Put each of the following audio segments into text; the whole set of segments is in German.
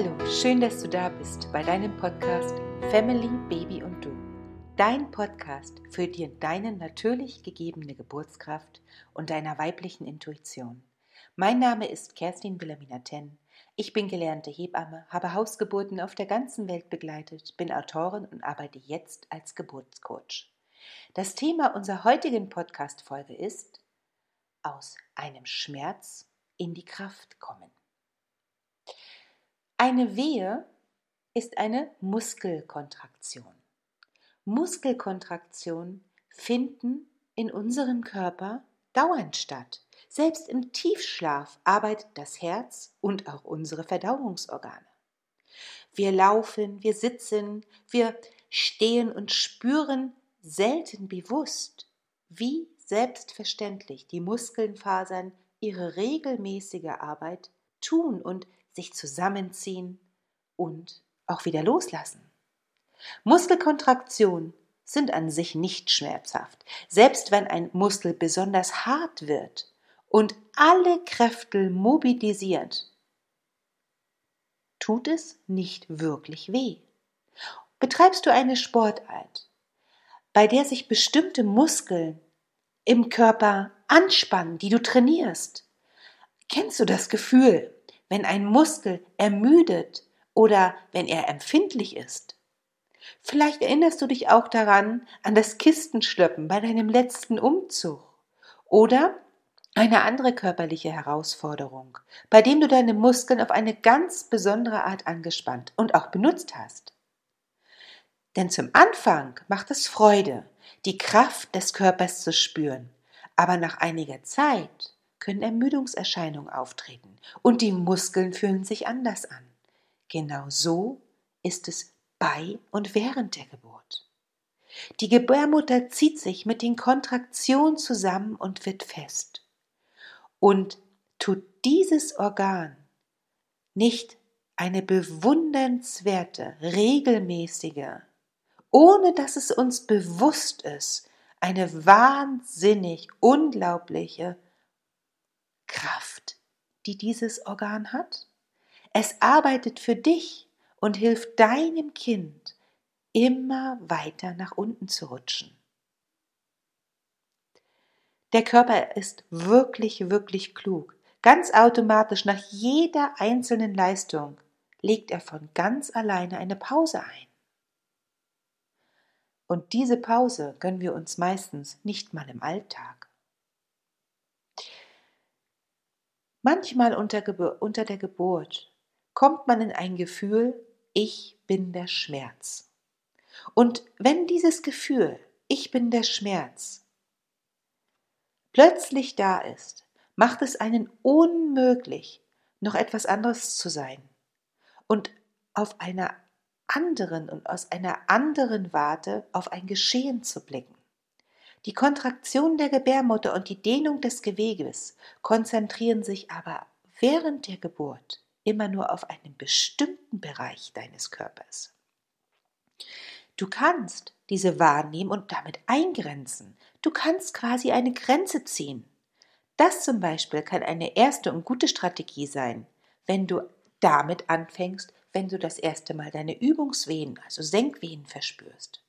Hallo, schön, dass du da bist bei deinem Podcast Family, Baby und du. Dein Podcast für dir deine natürlich gegebene Geburtskraft und deiner weiblichen Intuition. Mein Name ist Kerstin Wilhelmina Ten. Ich bin gelernte Hebamme, habe Hausgeburten auf der ganzen Welt begleitet, bin Autorin und arbeite jetzt als Geburtscoach. Das Thema unserer heutigen Podcast-Folge ist aus einem Schmerz in die Kraft kommen. Eine Wehe ist eine Muskelkontraktion. Muskelkontraktionen finden in unserem Körper dauernd statt. Selbst im Tiefschlaf arbeitet das Herz und auch unsere Verdauungsorgane. Wir laufen, wir sitzen, wir stehen und spüren selten bewusst, wie selbstverständlich die Muskelfasern ihre regelmäßige Arbeit tun und sich zusammenziehen und auch wieder loslassen. Muskelkontraktionen sind an sich nicht schmerzhaft, selbst wenn ein Muskel besonders hart wird und alle Kräfte mobilisiert, tut es nicht wirklich weh. Betreibst du eine Sportart, bei der sich bestimmte Muskeln im Körper anspannen, die du trainierst, kennst du das Gefühl, wenn ein Muskel ermüdet oder wenn er empfindlich ist. Vielleicht erinnerst du dich auch daran an das Kistenschleppen bei deinem letzten Umzug oder eine andere körperliche Herausforderung, bei dem du deine Muskeln auf eine ganz besondere Art angespannt und auch benutzt hast. Denn zum Anfang macht es Freude, die Kraft des Körpers zu spüren, aber nach einiger Zeit können Ermüdungserscheinungen auftreten und die Muskeln fühlen sich anders an. Genau so ist es bei und während der Geburt. Die Gebärmutter zieht sich mit den Kontraktionen zusammen und wird fest. Und tut dieses Organ nicht eine bewundernswerte, regelmäßige, ohne dass es uns bewusst ist, eine wahnsinnig unglaubliche Kraft, die dieses Organ hat. Es arbeitet für dich und hilft deinem Kind, immer weiter nach unten zu rutschen. Der Körper ist wirklich, wirklich klug. Ganz automatisch nach jeder einzelnen Leistung legt er von ganz alleine eine Pause ein. Und diese Pause gönnen wir uns meistens nicht mal im Alltag. Manchmal unter, unter der Geburt kommt man in ein Gefühl, ich bin der Schmerz. Und wenn dieses Gefühl, ich bin der Schmerz, plötzlich da ist, macht es einen unmöglich, noch etwas anderes zu sein und auf einer anderen und aus einer anderen Warte auf ein Geschehen zu blicken. Die Kontraktion der Gebärmutter und die Dehnung des Geweges konzentrieren sich aber während der Geburt immer nur auf einen bestimmten Bereich deines Körpers. Du kannst diese wahrnehmen und damit eingrenzen. Du kannst quasi eine Grenze ziehen. Das zum Beispiel kann eine erste und gute Strategie sein, wenn du damit anfängst, wenn du das erste Mal deine Übungswehen, also Senkwehen verspürst.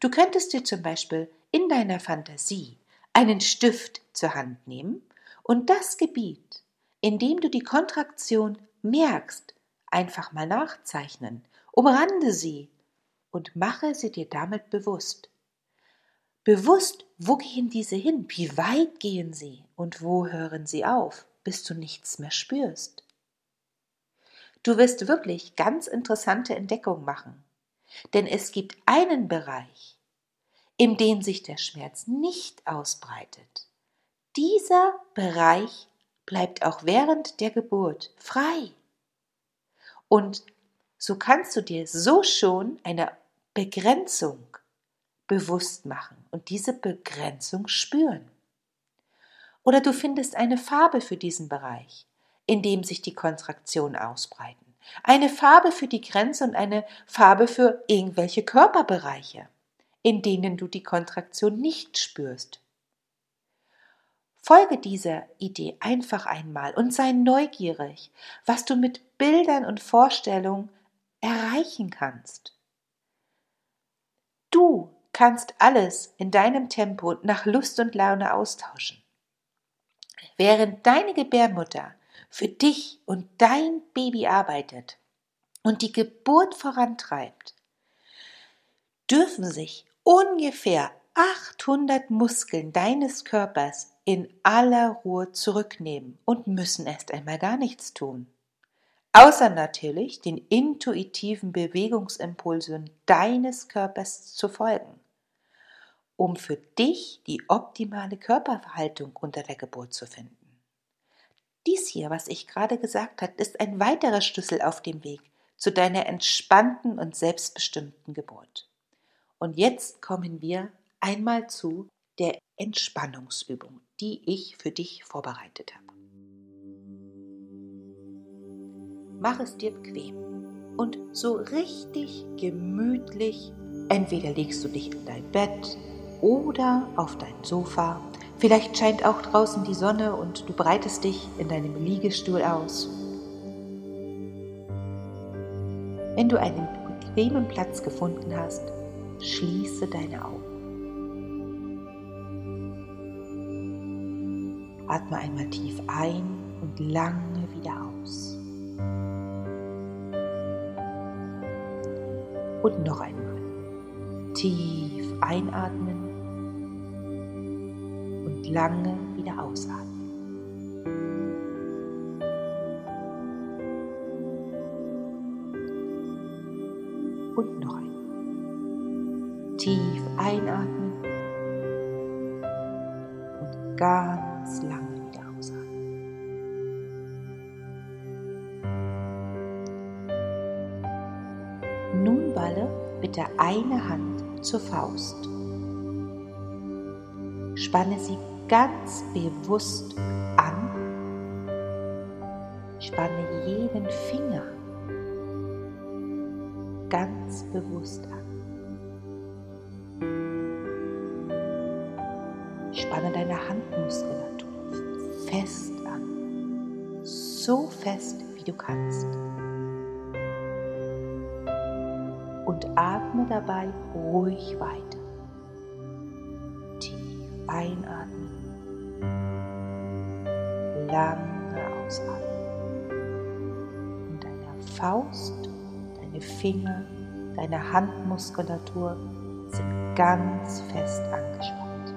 Du könntest dir zum Beispiel in deiner Fantasie einen Stift zur Hand nehmen und das Gebiet, in dem du die Kontraktion merkst, einfach mal nachzeichnen, umrande sie und mache sie dir damit bewusst. Bewusst, wo gehen diese hin, wie weit gehen sie und wo hören sie auf, bis du nichts mehr spürst. Du wirst wirklich ganz interessante Entdeckungen machen, denn es gibt einen Bereich, in dem sich der Schmerz nicht ausbreitet. Dieser Bereich bleibt auch während der Geburt frei. Und so kannst du dir so schon eine Begrenzung bewusst machen und diese Begrenzung spüren. Oder du findest eine Farbe für diesen Bereich, in dem sich die Kontraktionen ausbreiten. Eine Farbe für die Grenze und eine Farbe für irgendwelche Körperbereiche in denen du die Kontraktion nicht spürst. Folge dieser Idee einfach einmal und sei neugierig, was du mit Bildern und Vorstellungen erreichen kannst. Du kannst alles in deinem Tempo nach Lust und Laune austauschen. Während deine Gebärmutter für dich und dein Baby arbeitet und die Geburt vorantreibt, dürfen sich ungefähr 800 Muskeln deines Körpers in aller Ruhe zurücknehmen und müssen erst einmal gar nichts tun. Außer natürlich den intuitiven Bewegungsimpulsen deines Körpers zu folgen, um für dich die optimale Körperverhaltung unter der Geburt zu finden. Dies hier, was ich gerade gesagt habe, ist ein weiterer Schlüssel auf dem Weg zu deiner entspannten und selbstbestimmten Geburt. Und jetzt kommen wir einmal zu der Entspannungsübung, die ich für dich vorbereitet habe. Mach es dir bequem und so richtig gemütlich. Entweder legst du dich in dein Bett oder auf dein Sofa. Vielleicht scheint auch draußen die Sonne und du breitest dich in deinem Liegestuhl aus. Wenn du einen bequemen Platz gefunden hast, schließe deine Augen. Atme einmal tief ein und lange wieder aus. Und noch einmal. Tief einatmen lange wieder ausatmen. Und noch einmal. Tief einatmen und ganz ganz lange wieder ausatmen. Nun balle bitte eine Hand zur Faust. Spanne sie ganz bewusst an. Spanne jeden Finger ganz bewusst an. Spanne deine Handmuskulatur fest an. So fest, wie du kannst. Und atme dabei ruhig weiter. Tief einatmen. Lange ausatmen. Und deine Faust, deine Finger, deine Handmuskulatur sind ganz fest angespannt.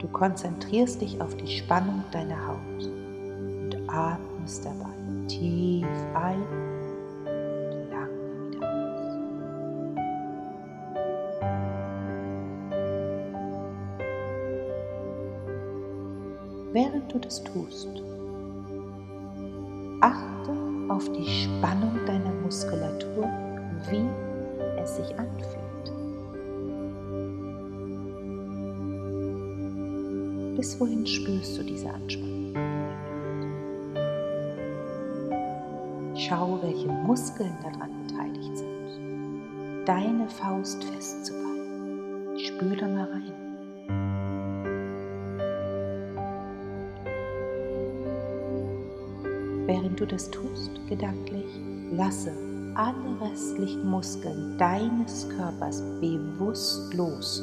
Du konzentrierst dich auf die Spannung deiner Haut und atmest dabei tief ein du das tust, achte auf die Spannung deiner Muskulatur, wie es sich anfühlt. Bis wohin spürst du diese Anspannung? Schau, welche Muskeln daran beteiligt sind. Deine Faust festzuhalten. Spüre mal rein. Während du das tust, gedanklich, lasse alle restlichen Muskeln deines Körpers bewusst los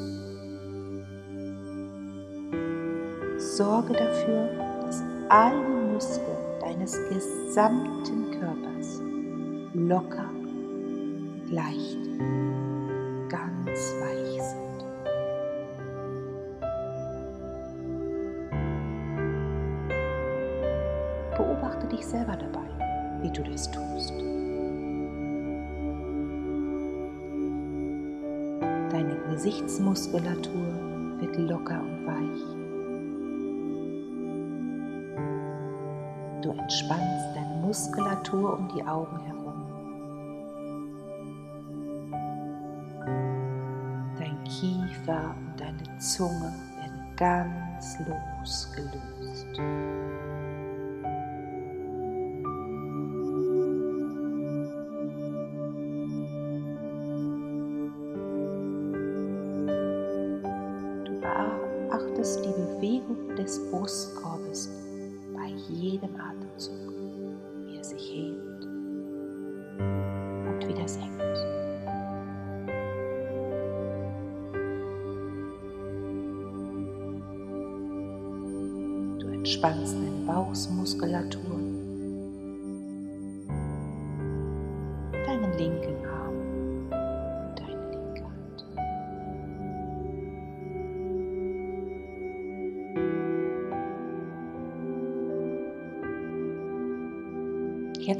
sorge dafür, dass alle Muskeln deines gesamten Körpers locker, leicht, dich selber dabei, wie du das tust. Deine Gesichtsmuskulatur wird locker und weich. Du entspannst deine Muskulatur um die Augen herum. Dein Kiefer und deine Zunge werden ganz losgelöst. Des Brustkorbes bei jedem Atemzug, wie er sich hebt und wieder senkt. Du entspannst deine Bauchmuskulatur,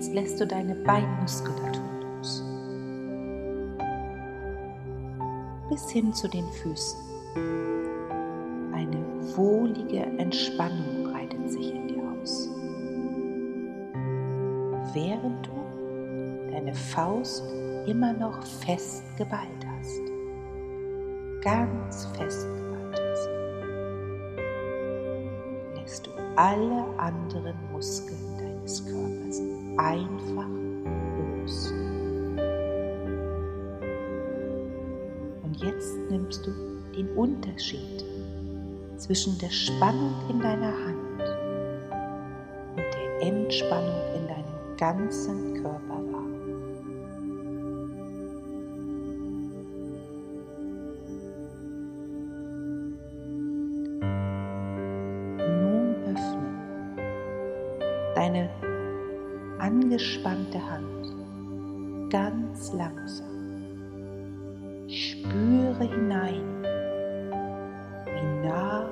Jetzt lässt du deine Beinmuskulatur los. Bis hin zu den Füßen. Eine wohlige Entspannung breitet sich in dir aus. Während du deine Faust immer noch fest geballt hast. Ganz fest geballt hast. Lässt du alle anderen Muskeln deines Körpers einfach los. Und jetzt nimmst du den Unterschied zwischen der Spannung in deiner Hand und der Entspannung in deinem ganzen Körper langsam. Spüre hinein, wie nach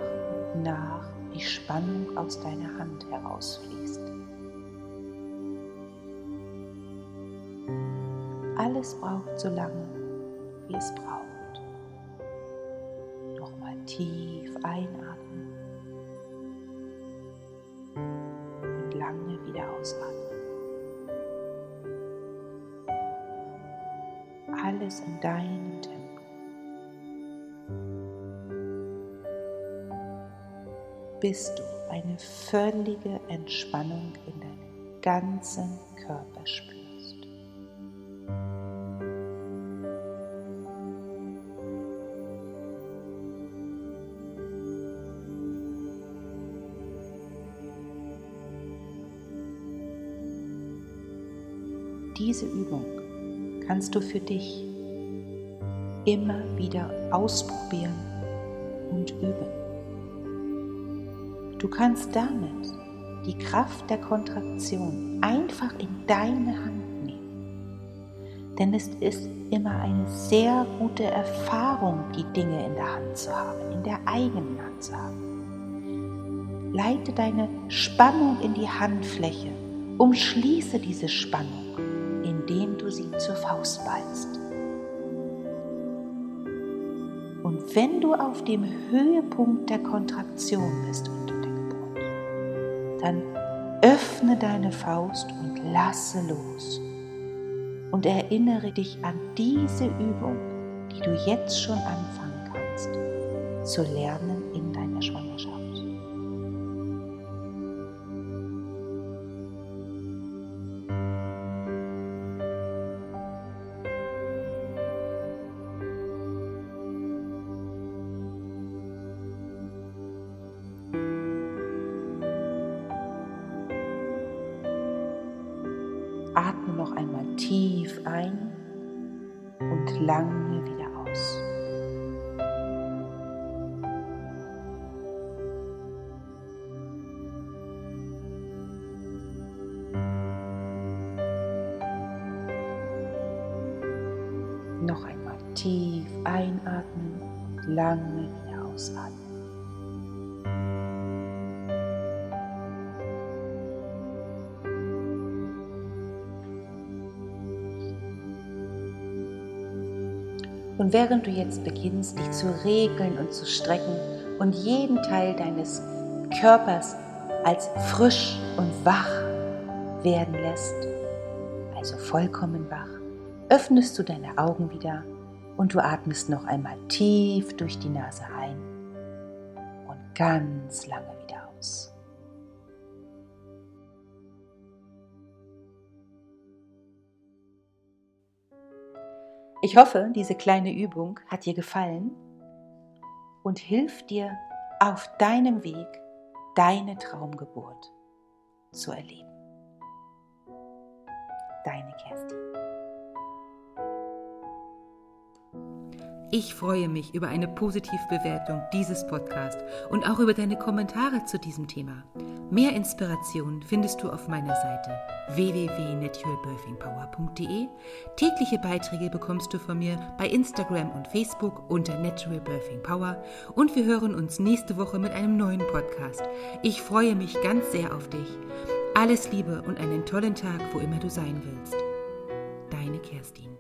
und nach die Spannung aus deiner Hand herausfließt. Alles braucht so lange, wie es braucht. Nochmal tief einatmen In deinem Tempo. bis du eine völlige Entspannung in deinem ganzen Körper spürst. Diese Übung kannst du für dich immer wieder ausprobieren und üben. Du kannst damit die Kraft der Kontraktion einfach in deine Hand nehmen. Denn es ist immer eine sehr gute Erfahrung, die Dinge in der Hand zu haben, in der eigenen Hand zu haben. Leite deine Spannung in die Handfläche, umschließe diese Spannung, indem du sie zur Faust ballst. Wenn du auf dem Höhepunkt der Kontraktion bist dann öffne deine Faust und lasse los. Und erinnere dich an diese Übung, die du jetzt schon anfangen kannst, zu lernen Atme noch einmal tief ein und lange wieder aus. Noch einmal tief einatmen und lange wieder ausatmen. Und während du jetzt beginnst, dich zu regeln und zu strecken und jeden Teil deines Körpers als frisch und wach werden lässt, also vollkommen wach, öffnest du deine Augen wieder und du atmest noch einmal tief durch die Nase ein und ganz lange wieder aus. Ich hoffe, diese kleine Übung hat dir gefallen und hilft dir auf deinem Weg deine Traumgeburt zu erleben. Deine Kerstin. Ich freue mich über eine Positivbewertung dieses Podcasts und auch über deine Kommentare zu diesem Thema. Mehr Inspiration findest du auf meiner Seite www.naturalbirthingpower.de. Tägliche Beiträge bekommst du von mir bei Instagram und Facebook unter Natural Birthing Power und wir hören uns nächste Woche mit einem neuen Podcast. Ich freue mich ganz sehr auf dich. Alles Liebe und einen tollen Tag, wo immer du sein willst. Deine Kerstin.